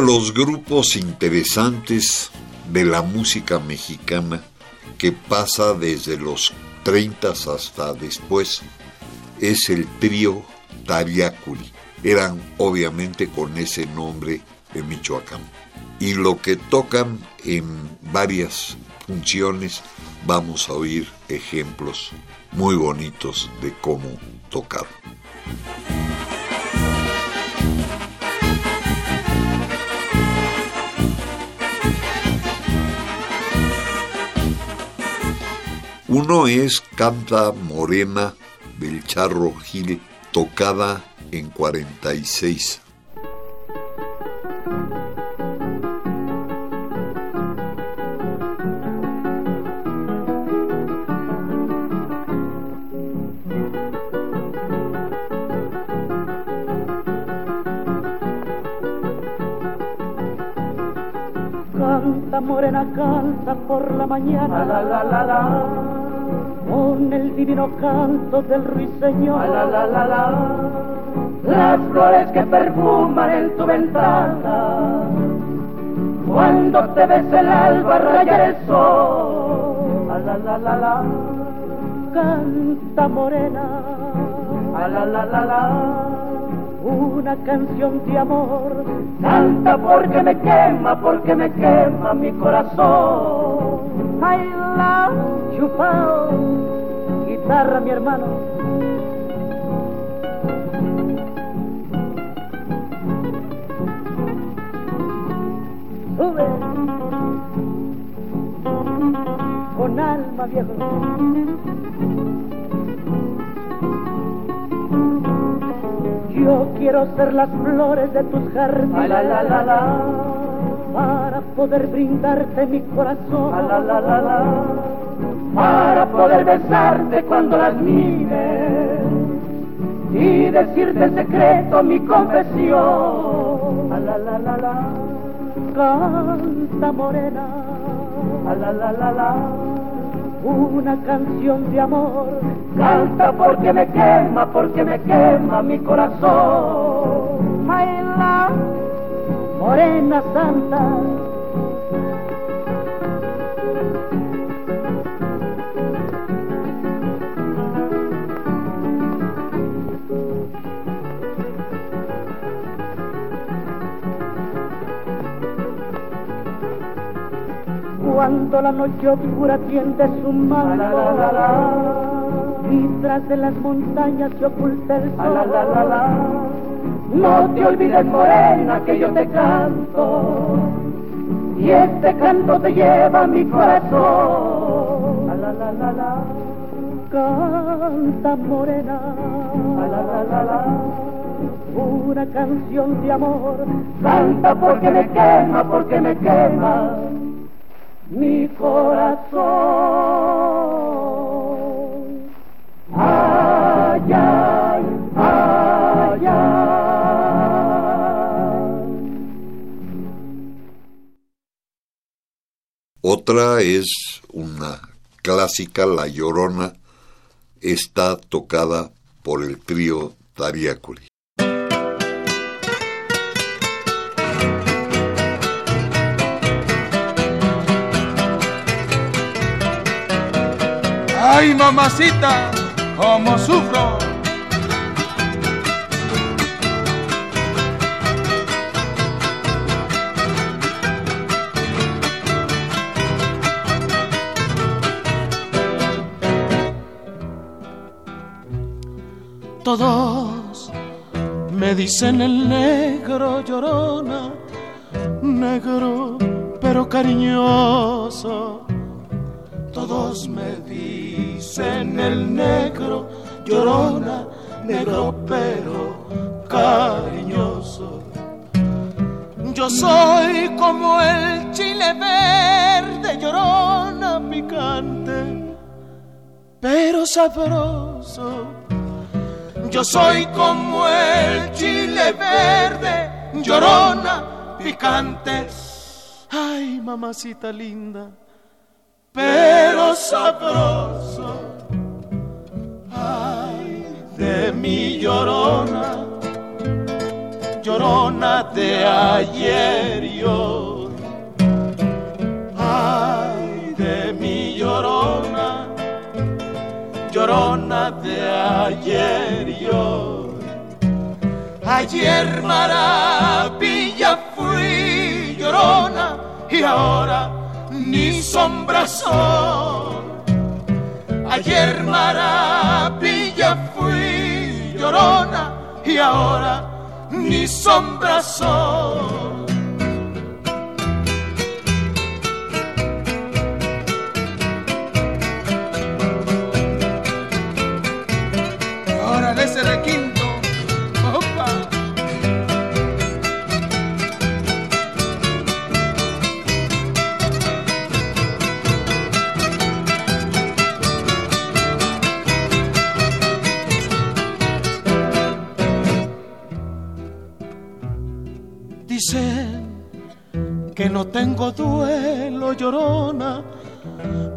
Los grupos interesantes de la música mexicana que pasa desde los 30 hasta después es el trío Tariacuri. Eran obviamente con ese nombre de Michoacán. Y lo que tocan en varias funciones, vamos a oír ejemplos muy bonitos de cómo tocar. Uno es Canta Morena del Charro Gil, tocada en 46. Canta morena, canta por la mañana, la la la la, con el divino canto del ruiseñor, la la la la, las flores que perfuman en tu ventana, cuando te ves el alba rayar el sol, la la la la la, canta morena, la la la la la. Una canción de amor. Canta porque me quema, porque me quema mi corazón. I love chupao, guitarra mi hermano. Sube con alma viejo. Yo quiero ser las flores de tus jardines la, la, la, la, para poder brindarte mi corazón la, la, para poder besarte cuando las mires y decirte en secreto mi confesión. La, la, la, la, Canta morena. La, la, la, la, una canción de amor. Canta porque me quema, porque me quema mi corazón. My love, morena santa. Cuando la noche oscura tiende su mano y tras de las montañas se oculta el sol. No te olvides, morena, que yo te canto y este canto te lleva a mi corazón. Canta, morena. Una canción de amor. Canta porque me quema, porque me quema mi corazón. Otra es una clásica, La Llorona, está tocada por el trío Tariacuri. Ay, mamacita, cómo sufro. Todos me dicen el negro llorona, negro pero cariñoso. Todos me dicen el negro llorona, negro pero cariñoso. Yo soy como el chile verde, llorona picante, pero sabroso. Yo soy como el chile verde, llorona picante. Ay, mamacita linda, pero sabroso. Ay, de mi llorona llorona de ayer y. Ay, de mi llorona, llorona de ayer y hoy. Ayer maravilla fui llorona y ahora ni sombra soy. Ayer maravilla fui llorona y ahora ni sombra son. Ahora ese requinto, que no tengo duelo, llorona,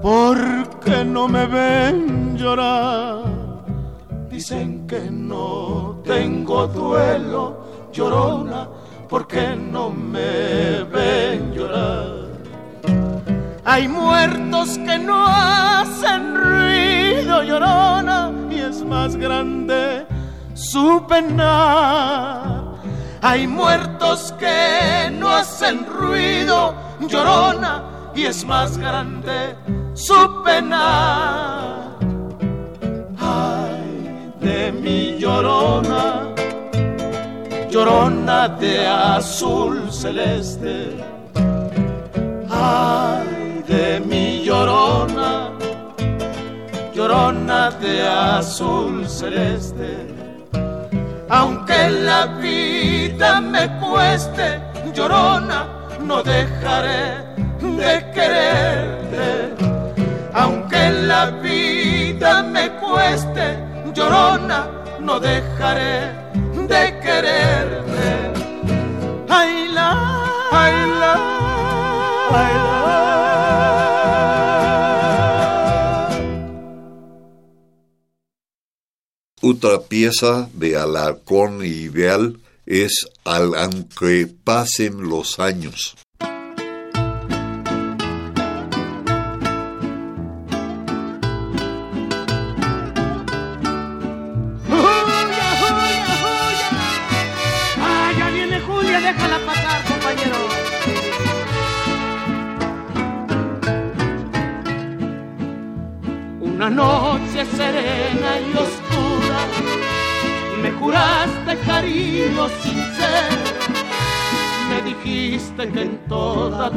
porque no me ven llorar. Dicen que no tengo duelo, llorona, porque no me ven llorar. Hay muertos que no hacen ruido, llorona, y es más grande su penar. Hay muertos que no hacen ruido, llorona, y es más grande su pena. Ay, de mi llorona, llorona de azul celeste. Ay, de mi llorona, llorona de azul celeste aunque la vida me cueste, llorona, no dejaré de quererte. Aunque la vida me cueste, llorona, no dejaré de quererte. Ay, Otra pieza de Alarcón y Ideal es Al aunque pasen los años.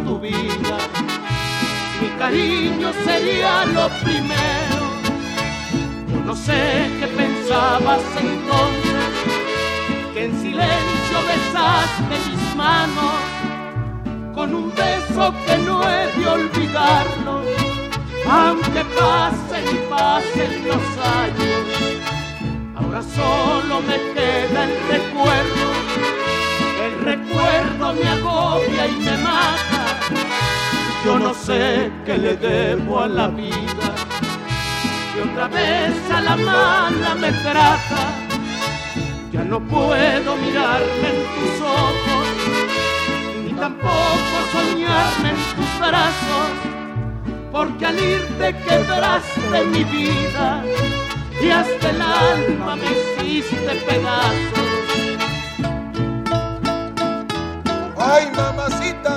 Tu vida mi cariño sería lo primero. Yo no sé qué pensabas entonces, que en silencio besaste mis manos con un beso que no he de olvidarlo aunque pasen y pasen los años, ahora solo me queda el recuerdo. El recuerdo me agobia y me mata. Yo no sé qué le debo a la vida. Y otra vez a la mala me trata. Ya no puedo mirarme en tus ojos, ni tampoco soñarme en tus brazos porque al irte quebraste mi vida y hasta el alma me hiciste pedazos. Ay, mamacita,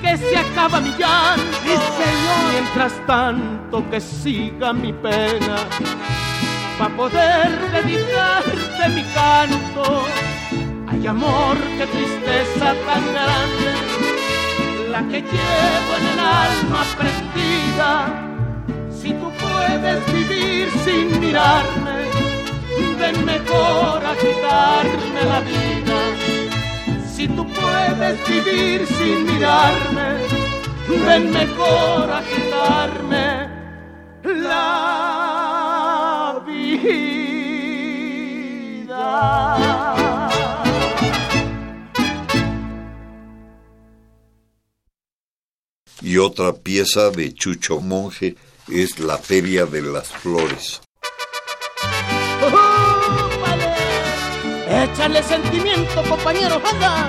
que se acaba mi llanto. Mientras tanto que siga mi pena, para poder dedicarte mi canto. Hay amor, que tristeza tan grande, la que llevo en el alma prendida. Si tú puedes vivir sin mirarme, ven mejor a quitarme la vida. Si tú puedes vivir sin mirarme, ven mejor a quitarme la vida. Y otra pieza de Chucho Monje es La Feria de las Flores. Échale sentimiento, compañero, anda.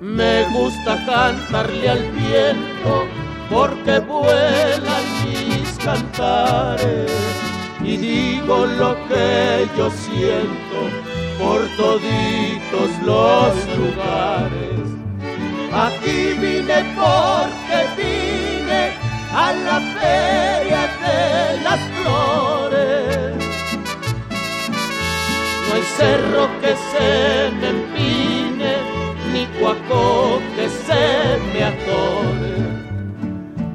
Me gusta cantarle al viento porque vuelan mis cantares y digo lo que yo siento por toditos los lugares. Aquí vine porque vine a la feria de las flores cerro que se me empine, ni cuaco que se me atore.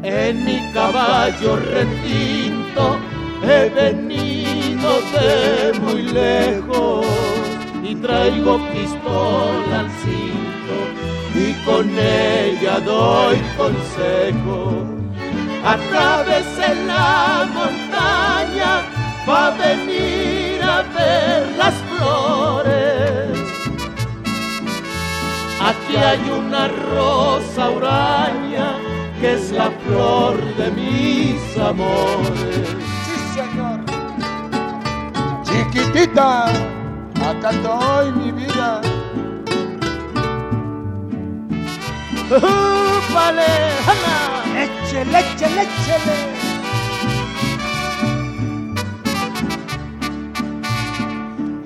En mi caballo retinto he venido de muy lejos y traigo pistola al cinto y con ella doy consejo. Atravesé la montaña va venir a ver las flores. Aquí hay una rosa uraña que es la flor de mis amores. Sí, señor. Chiquitita, acá estoy mi vida. ¡Vale! Échele, échele, échele.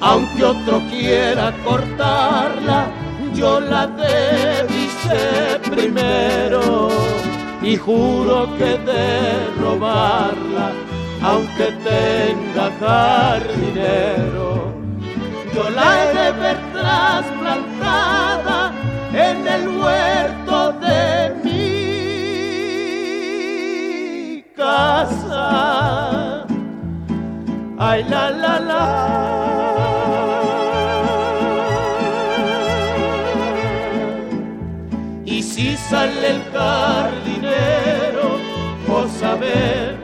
Aunque otro quiera cortarla, yo la dice primero y juro que de robarla, aunque tenga jardinero, yo la he de ver trasplantada en el huerto de mi casa. Ay, la, la, la. Sale el jardinero, vos a ver,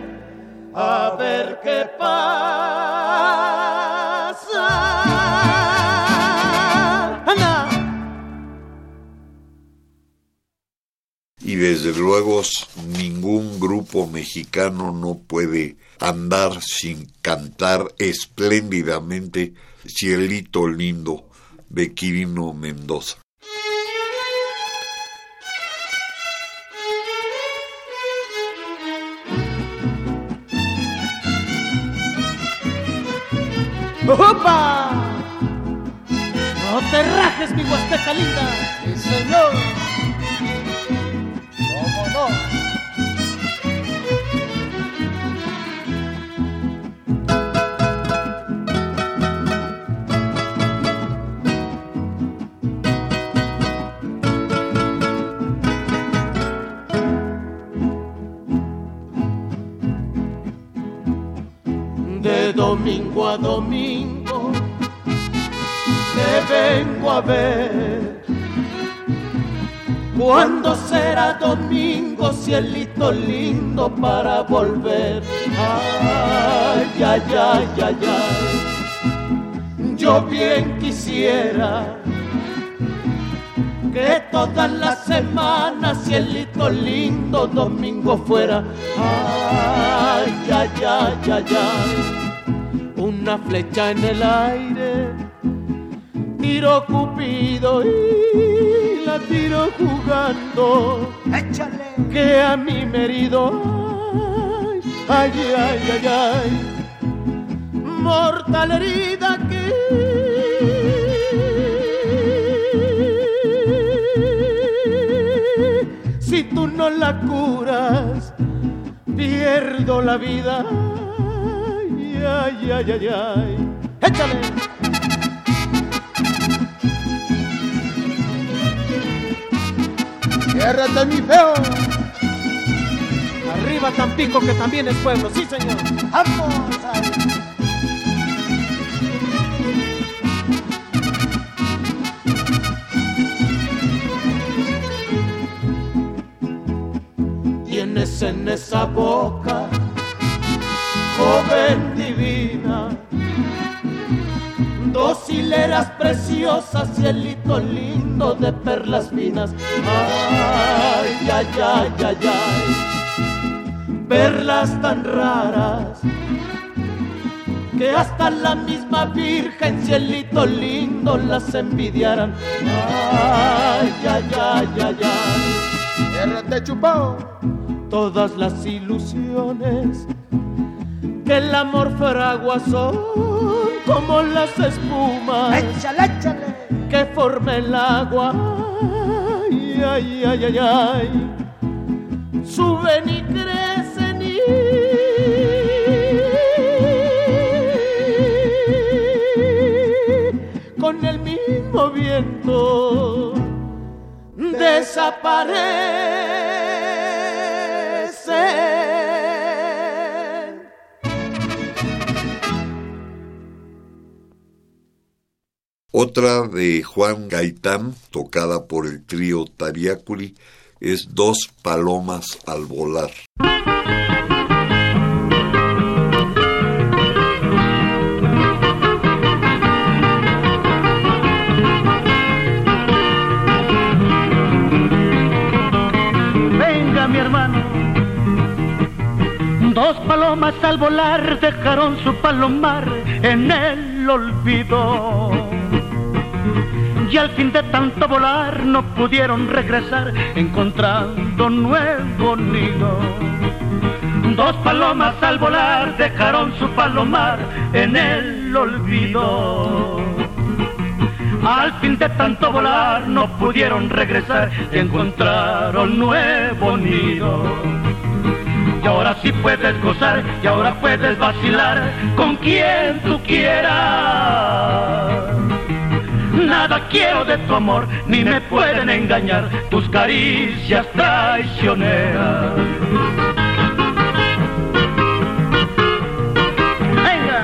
a ver qué pasa. Y desde luego ningún grupo mexicano no puede andar sin cantar espléndidamente Cielito Lindo de Quirino Mendoza. ¡Opa! No te rajes, mi huasteca linda. Sí, señor. Domingo a domingo te vengo a ver. ¿Cuándo será domingo, cielito lindo, para volver? Ay, ay, ay, ay, ay. Yo bien quisiera que todas las semanas, cielito lindo, domingo fuera. Ay, ay, ay, ay, ay. Una flecha en el aire, tiro cupido y la tiro jugando. Échale. Que a mí me herido. Ay, ay, ay, ay, ay. Mortal herida que y tú no la curas, pierdo la vida. Ay, ay, ay, ay. Échale. Ciérrate, mi feo. Arriba Tampico, que también es pueblo. Sí, señor. Vamos. Tienes en esa boca, joven divina, dos hileras preciosas, cielito lindo de perlas finas. Ay, ay, ay, ay, ay, perlas tan raras que hasta la misma Virgen, cielito lindo, las envidiaran. Ay, ay, ay, ay, ay. Todas las ilusiones que el amor fragua son como las espumas Échale, échale. que forma el agua. Ay, ay, ay, ay, ay. Suben y crecen y con el mismo viento desaparecen. Otra de Juan Gaitán, tocada por el trío Tariacuri, es Dos palomas al volar. Venga mi hermano. Dos palomas al volar dejaron su palomar en el olvido. Y al fin de tanto volar no pudieron regresar encontrando nuevo nido. Dos palomas al volar dejaron su palomar en el olvido. Al fin de tanto volar no pudieron regresar y encontraron nuevo nido. Y ahora sí puedes gozar y ahora puedes vacilar con quien tú quieras. Nada quiero de tu amor, ni me pueden engañar tus caricias traicioneras. Venga.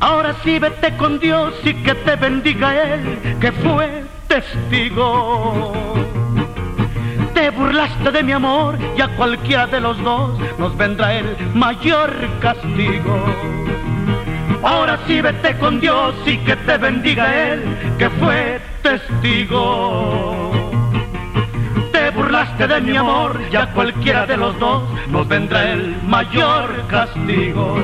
Ahora sí vete con Dios y que te bendiga Él, que fue testigo. Te burlaste de mi amor y a cualquiera de los dos nos vendrá el mayor castigo. Ahora sí vete con Dios y que te bendiga Él, que fue testigo. Te burlaste de mi amor y a cualquiera de los dos nos vendrá el mayor castigo.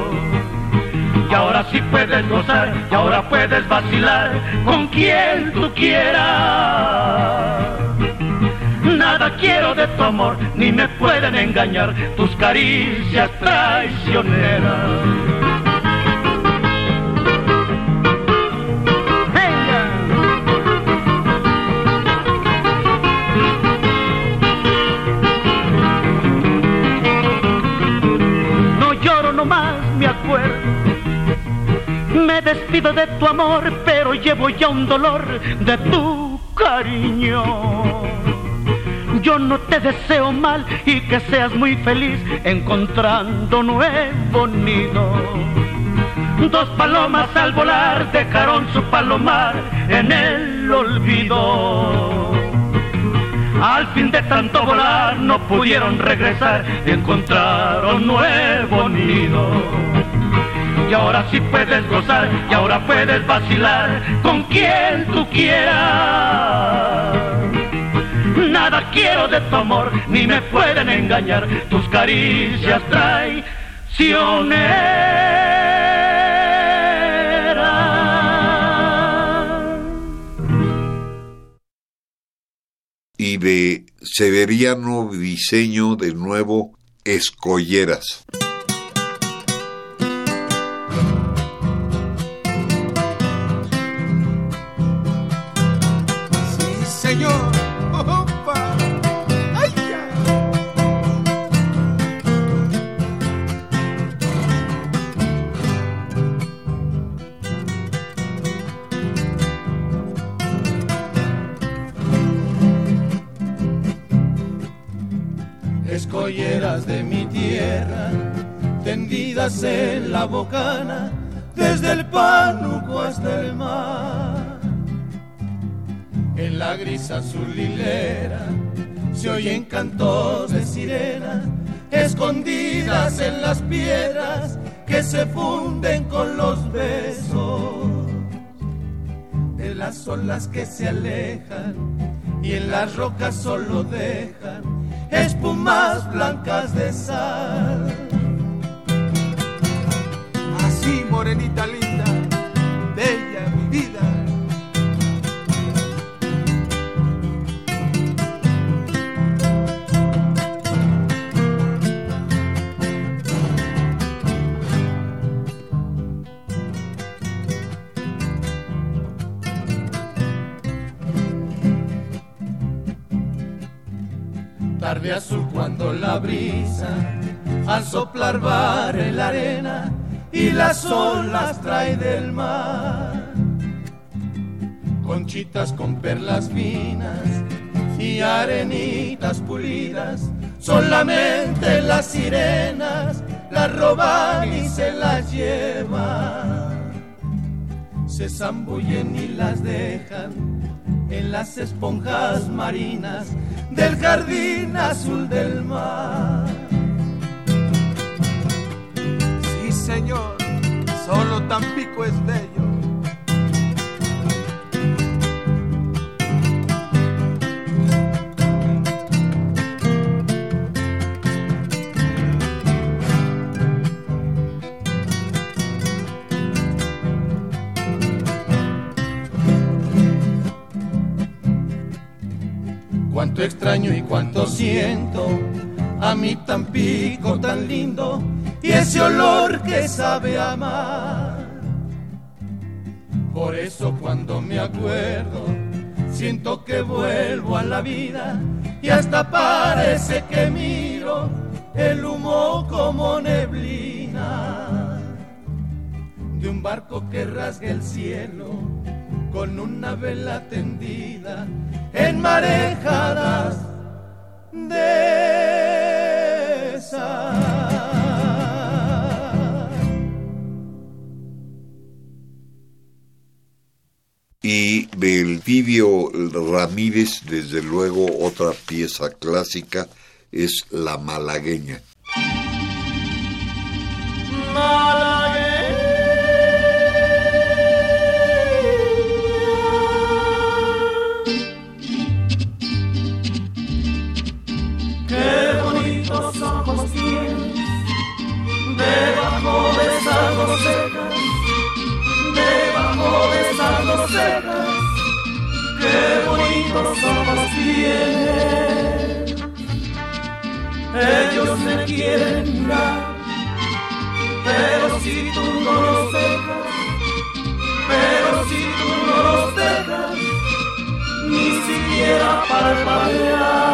Y ahora sí puedes gozar, y ahora puedes vacilar con quien tú quieras. Nada quiero de tu amor, ni me pueden engañar tus caricias traicioneras. No lloro nomás, me acuerdo. Me despido de tu amor, pero llevo ya un dolor de tu cariño. Yo no te deseo mal y que seas muy feliz encontrando nuevo nido. Dos palomas al volar dejaron su palomar en el olvido. Al fin de tanto volar no pudieron regresar y encontraron nuevo nido. Y ahora sí puedes gozar y ahora puedes vacilar con quien tú quieras. Nada quiero de tu amor, ni me pueden engañar tus caricias traicioneras. Y de Severiano Diseño de nuevo, Escolleras. En la bocana, desde el pánuco hasta el mar. En la gris azul hilera se oyen cantos de sirena, escondidas en las piedras que se funden con los besos de las olas que se alejan y en las rocas solo dejan espumas blancas de sal. Así, morenita linda, bella mi vida. Tarde azul cuando la brisa al soplar barre la arena y las olas trae del mar. Conchitas con perlas finas y arenitas pulidas, solamente las sirenas las roban y se las llevan. Se zambullen y las dejan en las esponjas marinas del jardín azul del mar. Señor, solo Tampico es bello. Cuánto extraño y cuánto siento a mi Tampico tan lindo y ese olor que sabe amar. Por eso cuando me acuerdo siento que vuelvo a la vida y hasta parece que miro el humo como neblina de un barco que rasga el cielo con una vela tendida en marejadas de sal. Y del Vivio Ramírez, desde luego, otra pieza clásica es La Malagueña. Ellos me quieren mirar, pero si tú no los dejas, pero si tú no los dejas, ni siquiera parpadear.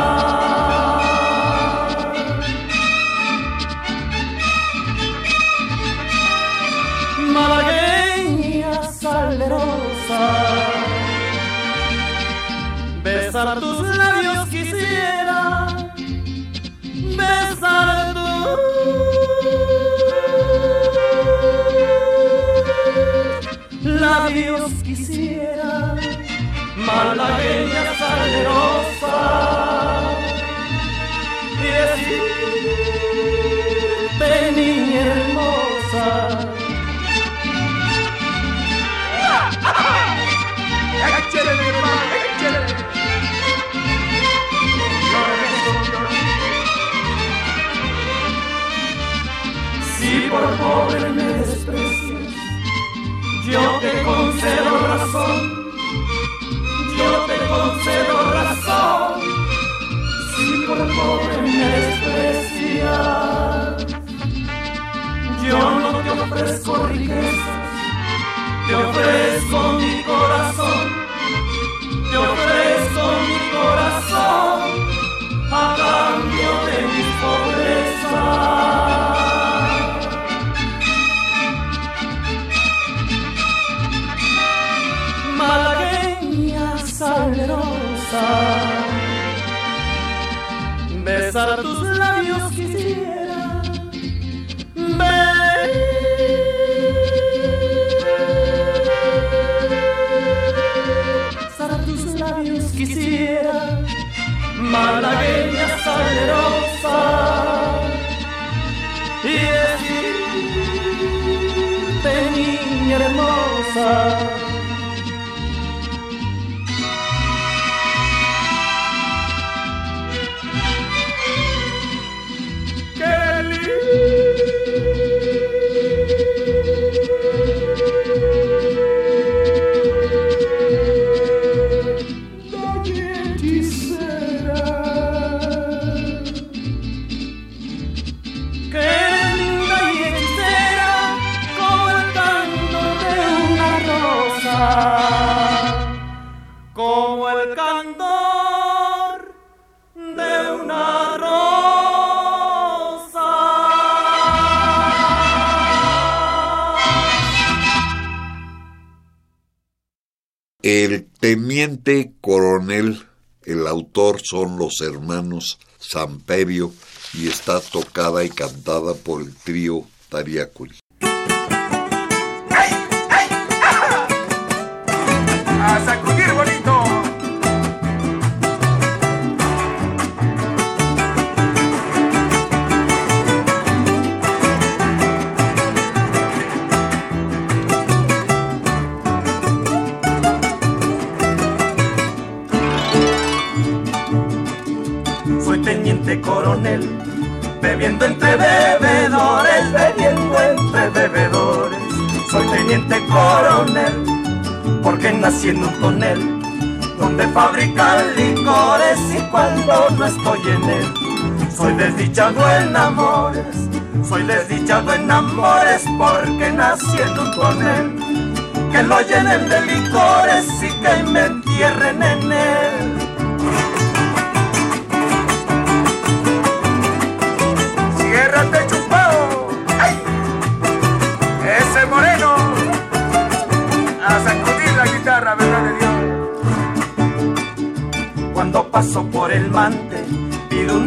Besar tus labios quisiera, malagueña salerosa. Y decirte, ofrezco riquezas, te ofrezco mi corazón, te ofrezco mi corazón a cambio de mi pobreza. Malagueña salerosa, besar tus malagueña salerosa. Y decirte, niña hermosa. Coronel, el autor son los hermanos Samperio y está tocada y cantada por el trío Tariacuri. En un donde fabrican licores y cuando no estoy en él, soy desdichado en amores. Soy desdichado en amores porque nací en un tonel que lo llenen de licores y que me entierren en él.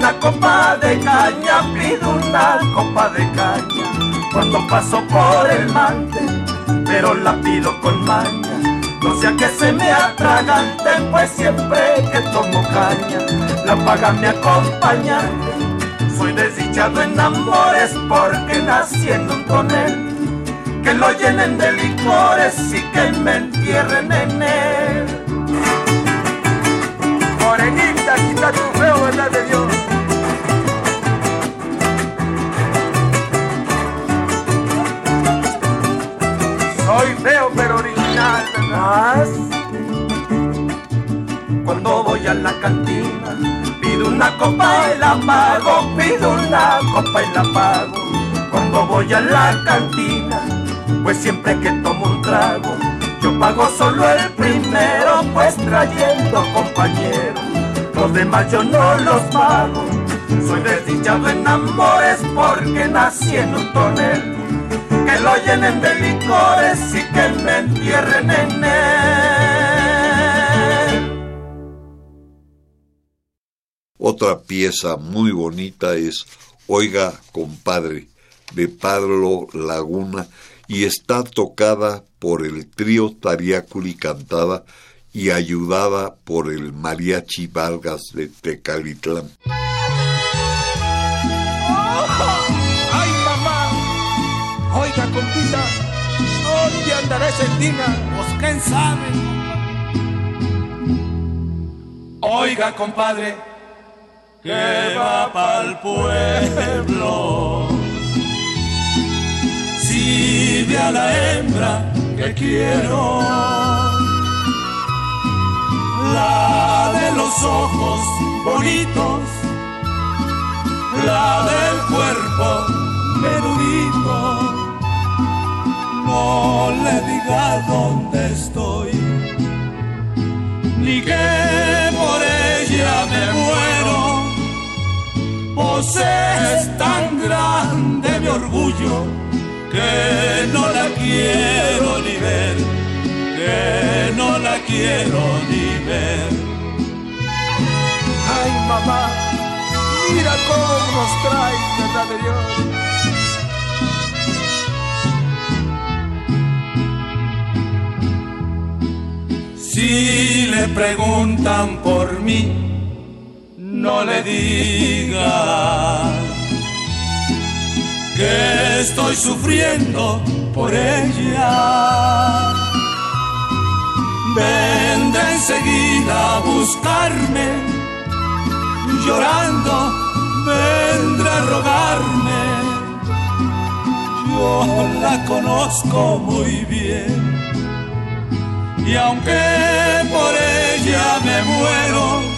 Una copa de caña, pido una copa de caña. Cuando paso por el mante, pero la pido con maña. No sea que se me atragante, pues siempre que tomo caña, la paga mi acompañante. Soy desdichado en amores porque nací en un tonel que lo llenen de licores y que me entierren en él. Morenita, quita tu feo, verdad de Dios. La cantina, pido una copa y la pago, pido una copa y la pago. Cuando voy a la cantina, pues siempre que tomo un trago, yo pago solo el primero, pues trayendo compañeros, los demás yo no los pago. Soy desdichado en amores porque nací en un tonel, que lo llenen de licores y que me entierren en él. Otra pieza muy bonita es Oiga, compadre, de Pablo Laguna, y está tocada por el trío Tariaculi cantada y ayudada por el mariachi Vargas de Tecalitlán. ¡Ay, mamá! Oiga, compita, ¿dónde andará Sendina? Pues quién sabe. Oiga, compadre, que va pa'l pueblo vive a la hembra que quiero. La de los ojos bonitos, la del cuerpo menudito. No le diga dónde estoy, ni que por ella me muero. Pues es tan grande mi orgullo que no la quiero ni ver, que no la quiero ni ver. Ay, mamá, mira cómo nos trae, verdad de Dios. Si le preguntan por mí, no le digas que estoy sufriendo por ella. Vendrá enseguida a buscarme, llorando vendrá a rogarme. Yo la conozco muy bien y aunque por ella me muero,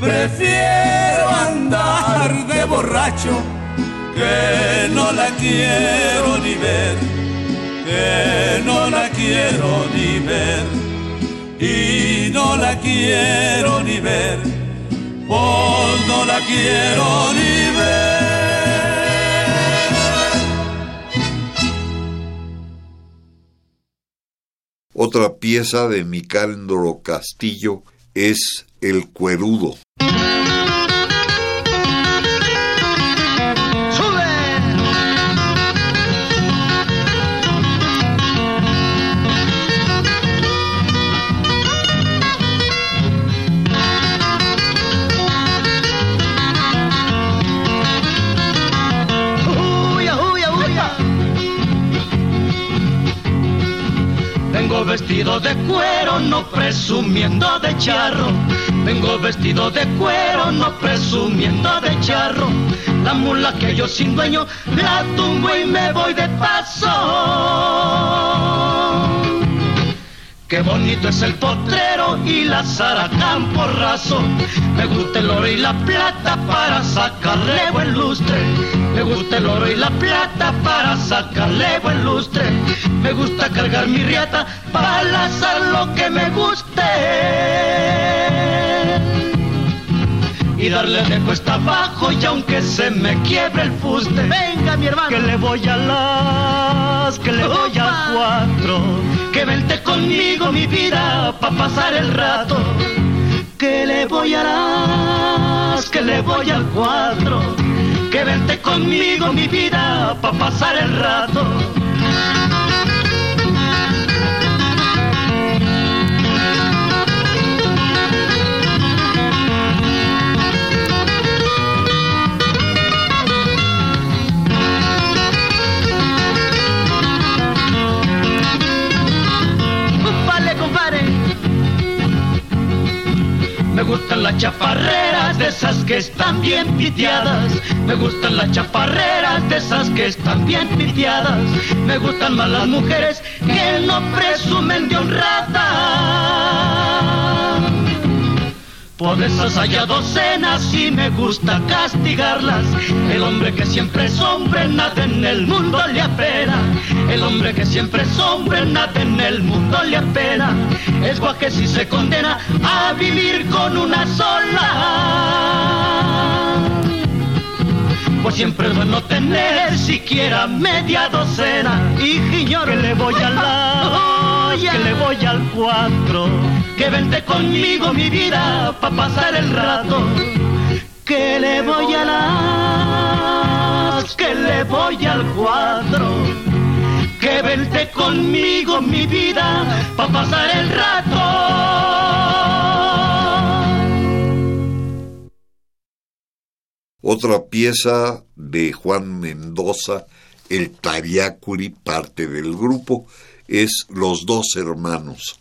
prefiero andar de borracho que no la quiero ni ver, que no la quiero ni ver y no la quiero ni ver, pues no la quiero ni ver. Otra pieza de Micandro Castillo es El Cuerudo. Vestido de cuero, no presumiendo de charro. Vengo vestido de cuero, no presumiendo de charro. La mula que yo sin dueño la tumbo y me voy de paso. Qué bonito es el potrero y la zara porrazo. Me gusta el oro y la plata para sacarle buen lustre. Me gusta el oro y la plata para sacarle buen lustre. Me gusta cargar mi riata para lazar lo que me guste y darle de cuesta abajo y aunque se me quiebre el fuste. Venga mi hermano. Que le voy a las, que le voy a cuatro. Que vente conmigo mi vida pa' pasar el rato. Que le voy a las, que le voy al cuatro. Que vente conmigo mi vida pa' pasar el rato. Gustan las chaparreras de esas que están bien piteadas. Me gustan las chaparreras de esas que están bien piteadas. Me gustan más las mujeres que no presumen de honrada. Por esas haya docenas y me gusta castigarlas. El hombre que siempre es hombre, nada en el mundo le apena. El hombre que siempre es hombre, nada en el mundo le apena. Es guaje si se condena a vivir con una sola. Pues siempre es bueno tener siquiera media docena. Y señor, que le voy a la, que le voy al cuatro que vente conmigo mi vida pa' pasar el rato, que le voy a las, que le voy al cuadro, que vente conmigo mi vida pa' pasar el rato. Otra pieza de Juan Mendoza, el Tariacuri, parte del grupo, es Los dos hermanos.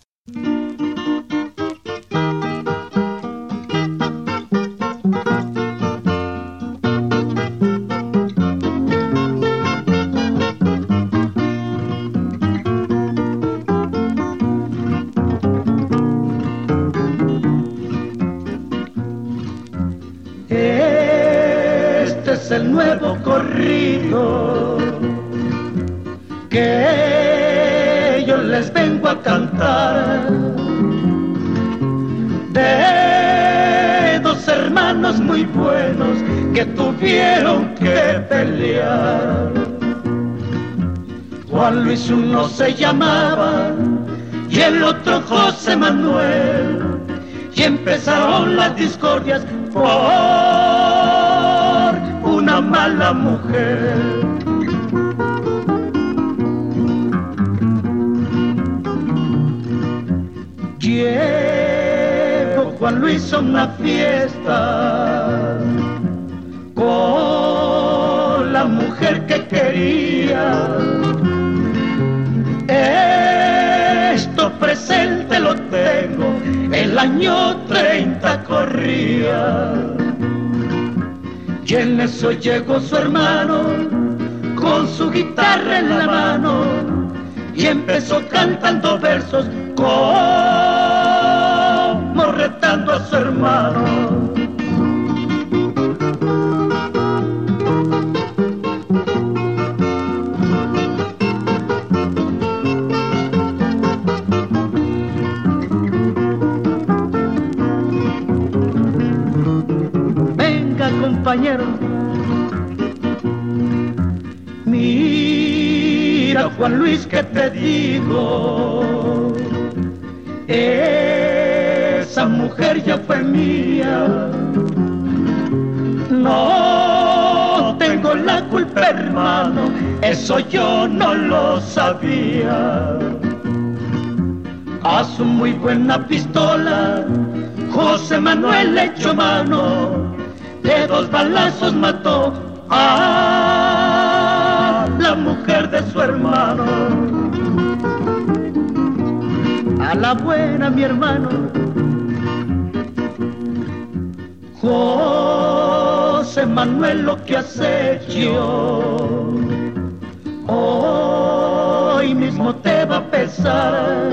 Llegó su hermano con su guitarra en la mano y empezó cantando versos como retando a su hermano. compañero. Juan Luis, que te digo, esa mujer ya fue mía. No tengo la culpa, hermano, eso yo no lo sabía. A su muy buena pistola, José Manuel le echó mano de dos balazos mató a la mujer de su hermano. A la buena mi hermano. José Manuel lo que has hecho hoy mismo te va a pesar.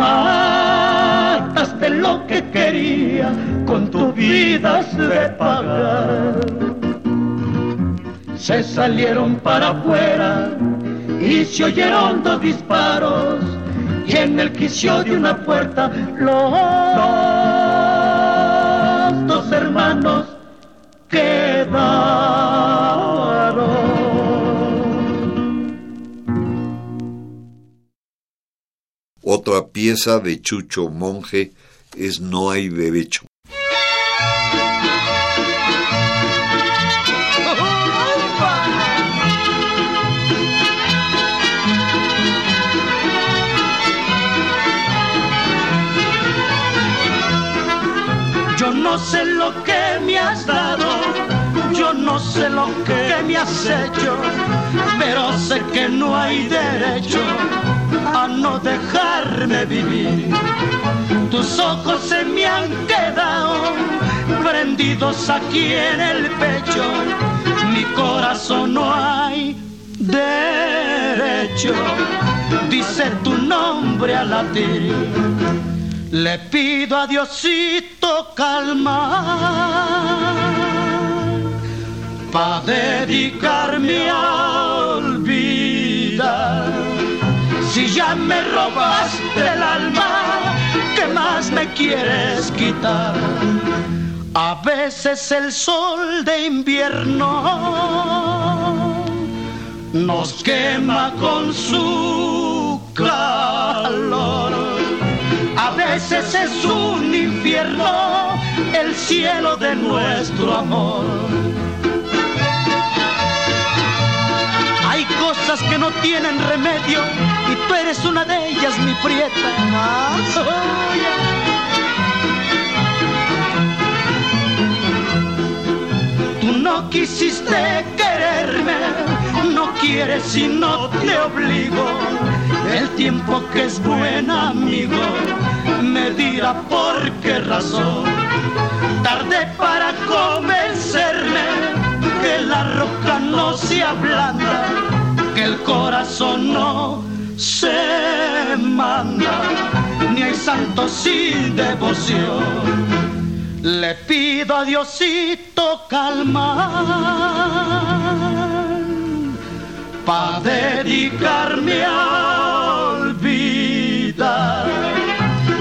Mataste lo que quería con tu vida de pagar. Se salieron para afuera y se oyeron dos disparos y en el quicio de una puerta los dos hermanos quedaron. Otra pieza de Chucho Monje es No hay derecho. Sé lo que me has hecho, pero sé que no hay derecho a no dejarme vivir. Tus ojos se me han quedado prendidos aquí en el pecho, mi corazón no hay derecho, dice tu nombre a latir. Le pido a Diosito calma para dedicarme a olvidar. Si ya me robaste el alma, ¿qué más me quieres quitar? A veces el sol de invierno nos quema con su calor a veces es un infierno el cielo de nuestro amor. Que no tienen remedio y tú eres una de ellas, mi prieta. Tú no quisiste quererme, no quieres y no te obligo el tiempo que es buen amigo me dirá por qué razón. Tardé para convencerme que la roca no se ablanda, que el corazón no se manda, ni hay santos sin devoción. Le pido a Diosito calmar para dedicarme a olvidar.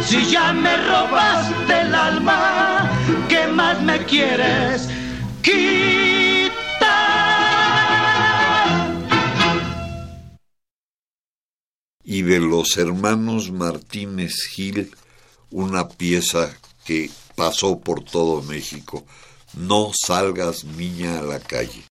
Si ya me robaste el alma, ¿qué más me quieres? Y de los hermanos Martínez Gil, una pieza que pasó por todo México. No salgas niña a la calle.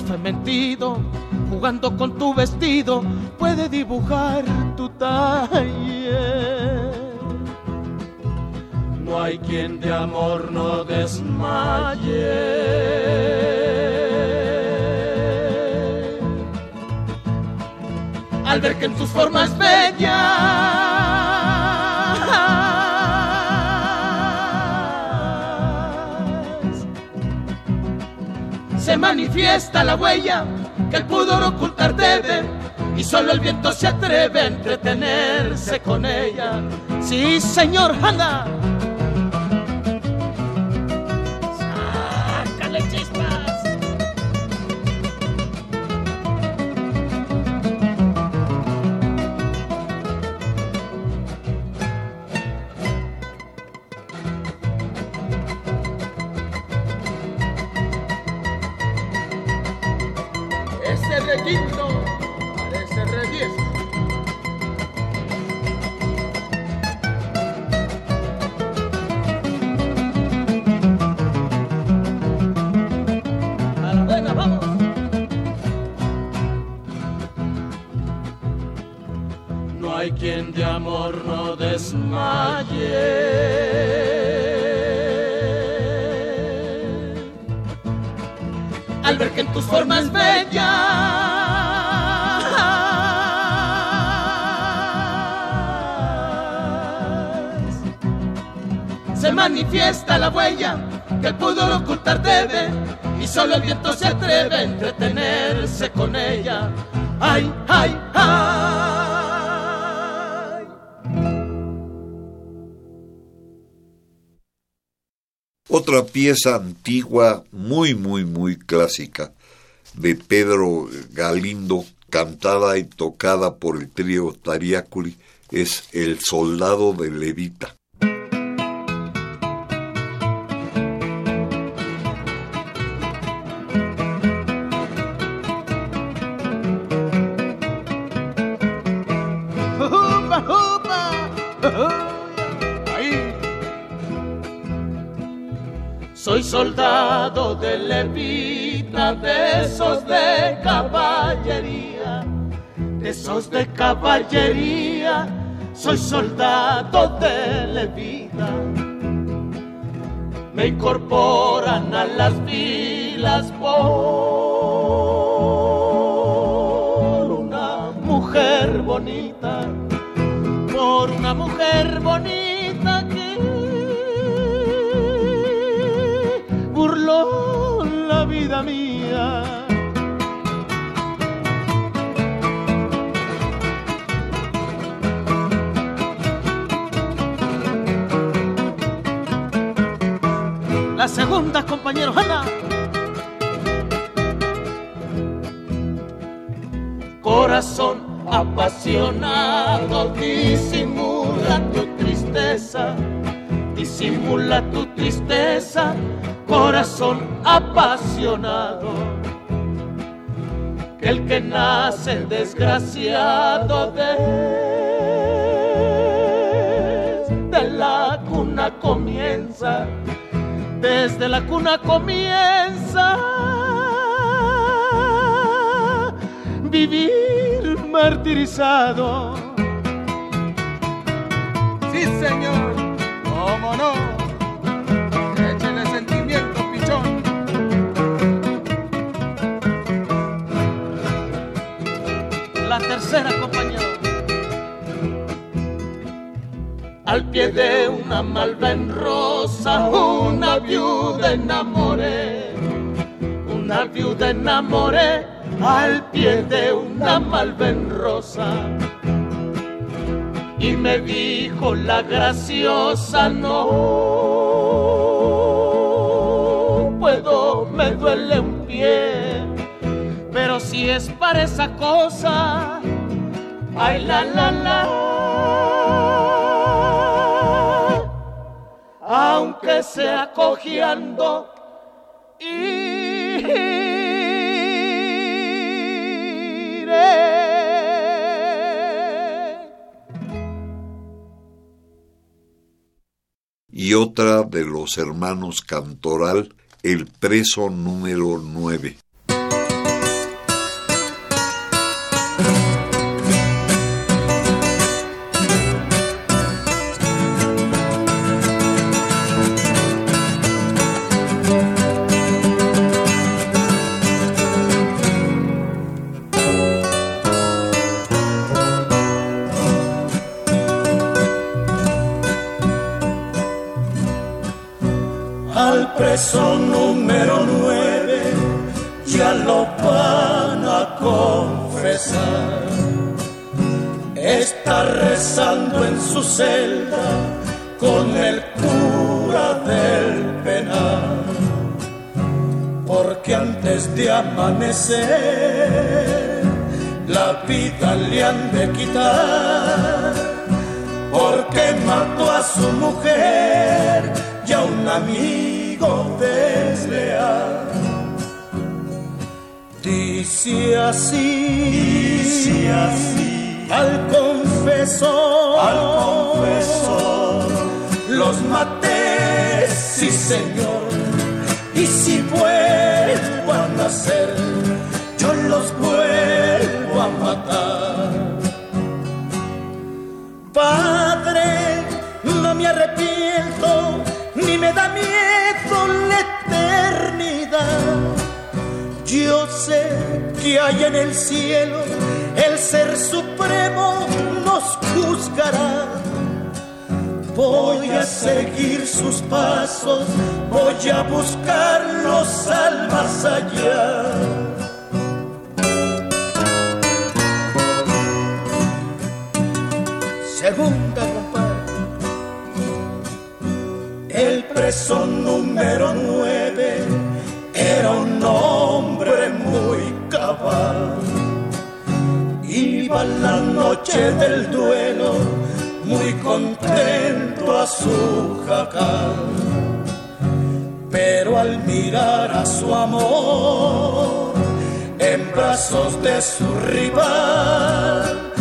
Fementido, jugando con tu vestido, puede dibujar tu talle. No hay quien de amor no desmaye. Al ver que en tus formas manifiesta la huella que el pudor ocultar debe y solo el viento se atreve a entretenerse con ella. Sí, señor, anda. De amor no desmaye al ver que en tus formas bellas se manifiesta la huella que el pudor ocultar debe y solo el viento se atreve a entretenerse con ella. Ay. Pieza antigua, muy, muy, muy clásica, de Pedro Galindo, cantada y tocada por el trío Tariacuri, es El Soldado de Levita. Soldado de levita, de esos de caballería, de esos de caballería. Soy soldado de levita. Me incorporan a las filas por una mujer bonita, nace desgraciado desde la cuna comienza, desde la cuna comienza vivir martirizado. Sí, señor. Al pie de una malva en rosa, una viuda enamoré. Una viuda enamoré al pie de una malva en rosa. Y me dijo la graciosa, no puedo, me duele un pie, pero si es para esa cosa, ay la. Aunque sea cojeando iré. y otra de los hermanos Cantoral, el preso número nueve. Amanecer la vida le han de quitar. Porque mató a su mujer y a un amigo desleal. Dice así, dice así, al confesor, al confesor, los maté, sí señor, el ser supremo nos juzgará. Voy a seguir sus pasos, voy a buscarlos al más allá. Segunda, compadre. El preso número nueve era un hombre La noche del duelo muy contento a su jacal. Pero al mirar a su amor en brazos de su rival,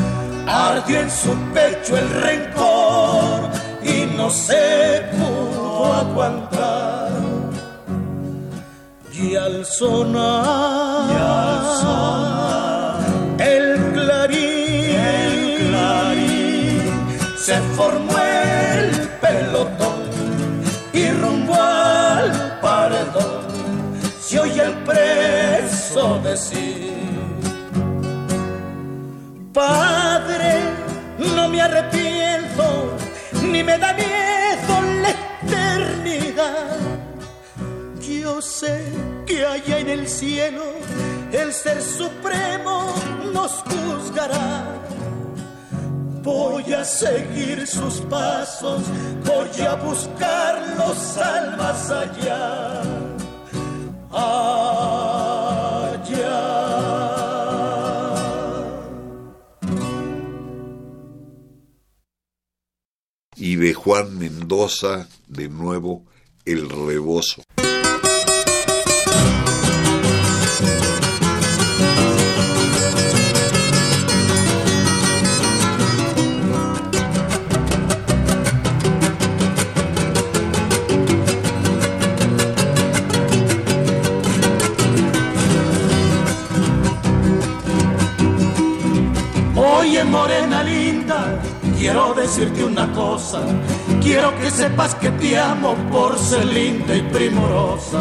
ardió en su pecho el rencor y no se pudo aguantar y al sonar, se formó el pelotón y rumbo al paredón se oye el preso decir, Padre, no me arrepiento, ni me da miedo la eternidad. Yo sé que allá en el cielo el ser supremo nos juzgará. Voy a seguir sus pasos, voy a buscarlos al más allá. Allá. Y de Juan Mendoza, de nuevo, el rebozo. Morena linda, quiero decirte una cosa. Quiero que sepas que te amo por ser linda y primorosa.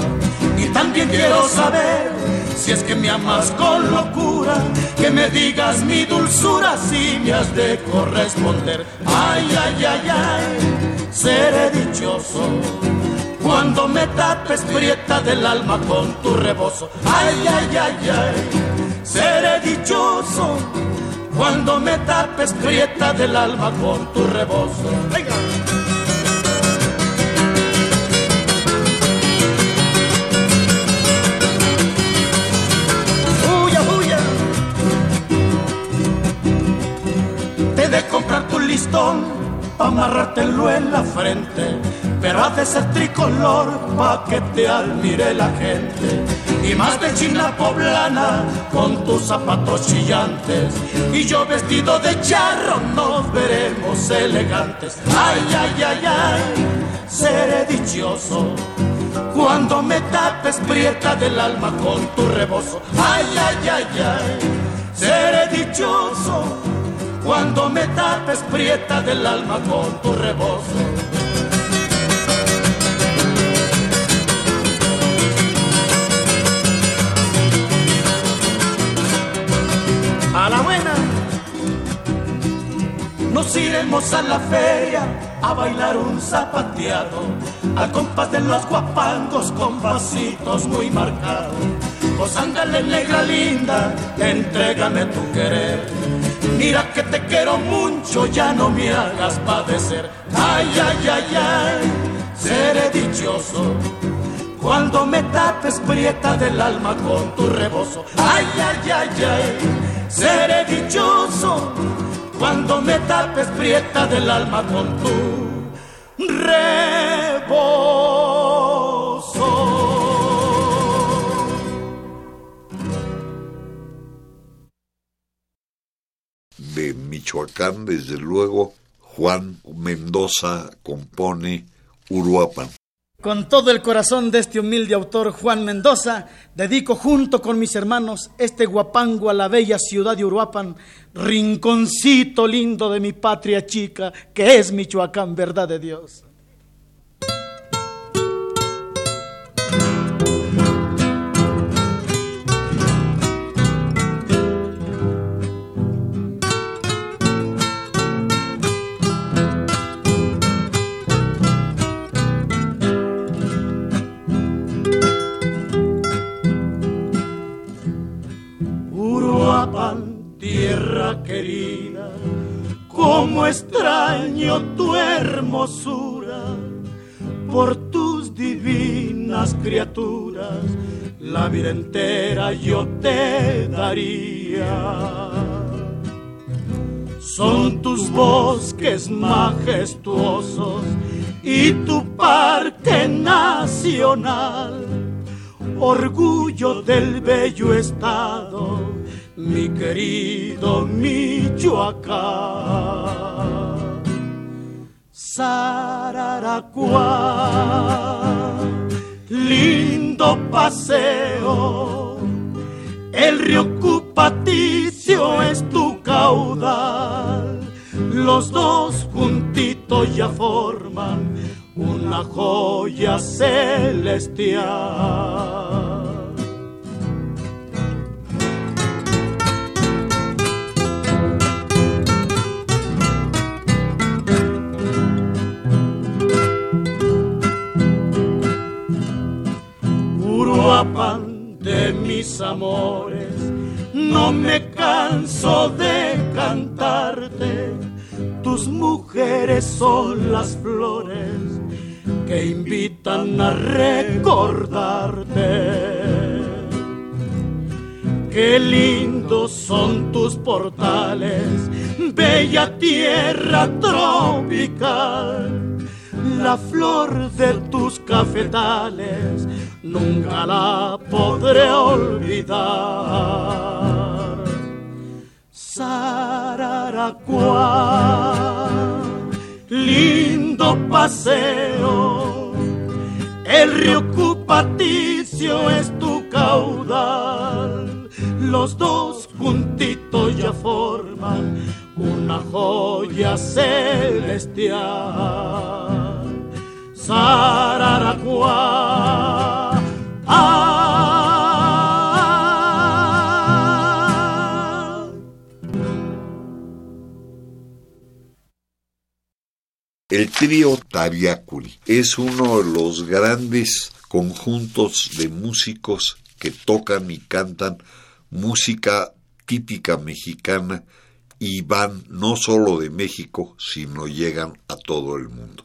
Y también quiero saber si es que me amas con locura. Que me digas mi dulzura si me has de corresponder. Ay, ay, ay, ay, seré dichoso. Cuando me tapes prieta del alma con tu rebozo. Ay, ay, ay, ay, seré dichoso cuando me tapes prieta del alma con tu rebozo. Venga. Huya. Te de comprar tu listón pa' amarrártelo en la frente, pero hace ser tricolor pa' que te admire la gente y más de china poblana con tus zapatos chillantes y yo vestido de charro nos veremos elegantes. Ay, ay, ay, ay, seré dichoso cuando me tapes prieta del alma con tu rebozo. Ay, ay, ay, ay, seré dichoso cuando me tapes prieta del alma con tu rebozo. Iremos a la feria a bailar un zapateado, al compás de los guapangos con pasitos muy marcados. Pues ándale negra linda, entrégame tu querer. Mira que te quiero mucho, ya no me hagas padecer. Ay, ay, ay, ay, seré dichoso cuando me tapes prieta del alma con tu rebozo. Ay, ay, ay, ay seré dichoso cuando me tapes prieta del alma con tu rebozo. De Michoacán, desde luego, Juan Mendoza compone Uruapan. Con todo el corazón de este humilde autor Juan Mendoza, dedico junto con mis hermanos este guapango a la bella ciudad de Uruapan, rinconcito lindo de mi patria chica, que es Michoacán, verdad de Dios. Extraño tu hermosura por tus divinas criaturas, la vida entera yo te daría. Son tus bosques majestuosos y tu parque nacional, orgullo del bello estado mi querido Michoacán. Sararacuá, lindo paseo, el río Cupaticio es tu caudal, los dos juntitos ya forman una joya celestial. De mis amores, no me canso de cantarte. Tus mujeres son las flores que invitan a recordarte. Qué lindos son tus portales, bella tierra tropical la flor de tus cafetales, nunca la podré olvidar. Sararacuá, lindo paseo, el río Cupaticio es tu caudal, los dos juntitos ya forman una joya celestial. El trío Tabiacuri es uno de los grandes conjuntos de músicos que tocan y cantan música típica mexicana y van no solo de México, sino llegan a todo el mundo.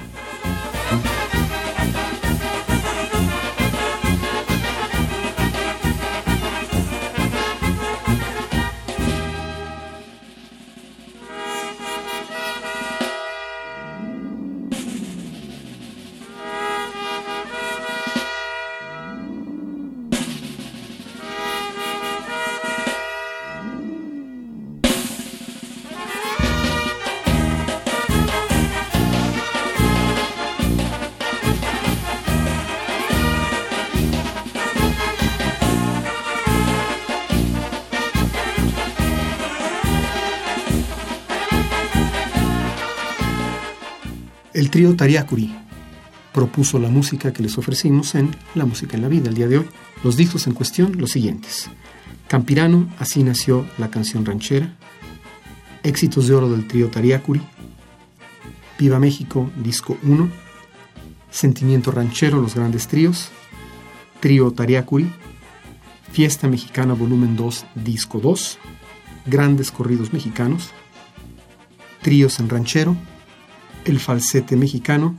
Tariacuri propuso la música que les ofrecimos en La Música en la Vida el día de hoy. Los discos en cuestión, los siguientes. Campirano, así nació la canción ranchera. Éxitos de oro del trío Tariacuri. Viva México, disco 1. Sentimiento ranchero, los grandes tríos. Trío Tariacuri. Fiesta Mexicana, volumen 2, disco 2. Grandes corridos mexicanos. Tríos en ranchero el falsete mexicano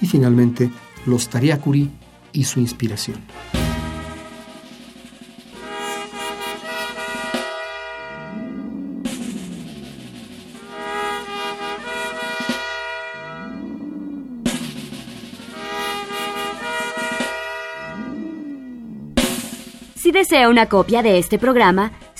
y finalmente los Tariacuri y su inspiración. Si desea una copia de este programa,